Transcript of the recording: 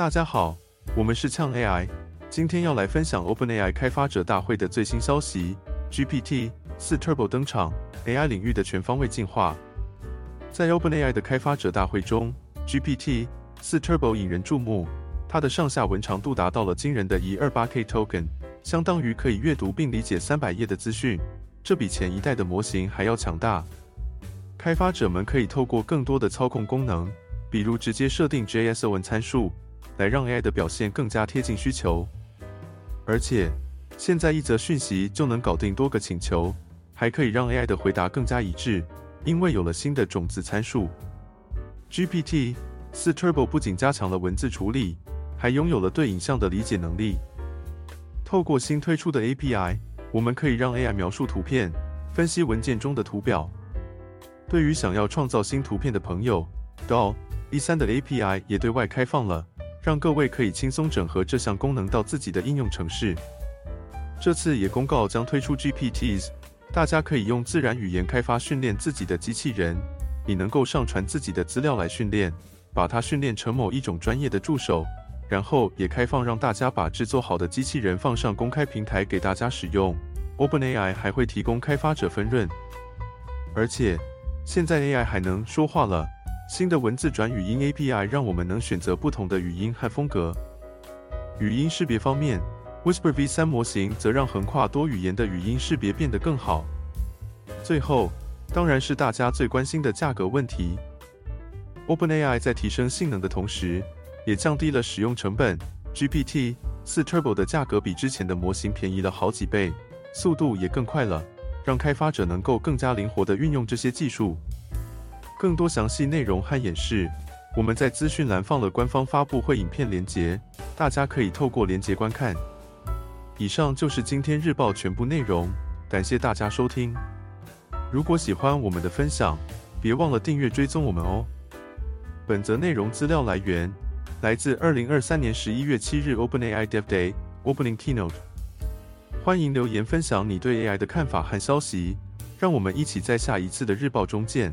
大家好，我们是呛 AI，今天要来分享 OpenAI 开发者大会的最新消息，GPT 四 Turbo 登场，AI 领域的全方位进化。在 OpenAI 的开发者大会中，GPT 四 Turbo 引人注目，它的上下文长度达到了惊人的一二八 K token，相当于可以阅读并理解三百页的资讯，这比前一代的模型还要强大。开发者们可以透过更多的操控功能，比如直接设定 JSON 参数。来让 AI 的表现更加贴近需求，而且现在一则讯息就能搞定多个请求，还可以让 AI 的回答更加一致，因为有了新的种子参数。GPT 四 Turbo 不仅加强了文字处理，还拥有了对影像的理解能力。透过新推出的 API，我们可以让 AI 描述图片，分析文件中的图表。对于想要创造新图片的朋友，DALL E 三的 API 也对外开放了。让各位可以轻松整合这项功能到自己的应用程式。这次也公告将推出 GPTs，大家可以用自然语言开发训练自己的机器人。你能够上传自己的资料来训练，把它训练成某一种专业的助手，然后也开放让大家把制作好的机器人放上公开平台给大家使用。OpenAI 还会提供开发者分润，而且现在 AI 还能说话了。新的文字转语音 API 让我们能选择不同的语音和风格。语音识别方面，Whisper V3 模型则让横跨多语言的语音识别变得更好。最后，当然是大家最关心的价格问题。OpenAI 在提升性能的同时，也降低了使用成本。GPT 4 Turbo 的价格比之前的模型便宜了好几倍，速度也更快了，让开发者能够更加灵活地运用这些技术。更多详细内容和演示，我们在资讯栏放了官方发布会影片连结，大家可以透过连结观看。以上就是今天日报全部内容，感谢大家收听。如果喜欢我们的分享，别忘了订阅追踪我们哦。本则内容资料来源来自二零二三年十一月七日 OpenAI Dev Day Opening Keynote。欢迎留言分享你对 AI 的看法和消息，让我们一起在下一次的日报中见。